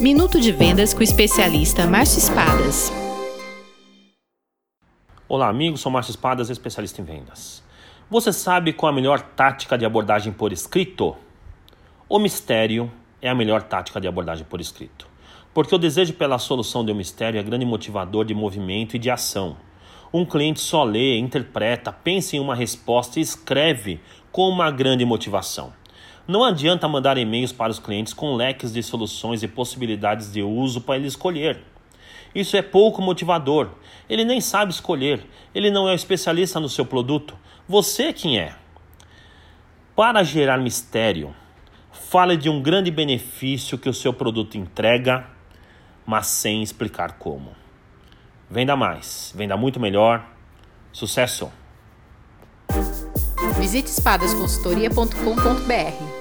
Minuto de Vendas com o especialista Márcio Espadas. Olá, amigos. Sou Márcio Espadas, especialista em vendas. Você sabe qual a melhor tática de abordagem por escrito? O mistério é a melhor tática de abordagem por escrito. Porque o desejo pela solução de um mistério é grande motivador de movimento e de ação. Um cliente só lê, interpreta, pensa em uma resposta e escreve com uma grande motivação. Não adianta mandar e-mails para os clientes com leques de soluções e possibilidades de uso para ele escolher. Isso é pouco motivador. Ele nem sabe escolher. Ele não é o especialista no seu produto. Você quem é. Para gerar mistério, fale de um grande benefício que o seu produto entrega, mas sem explicar como. Venda mais, venda muito melhor. Sucesso! Visite espadasconsultoria.com.br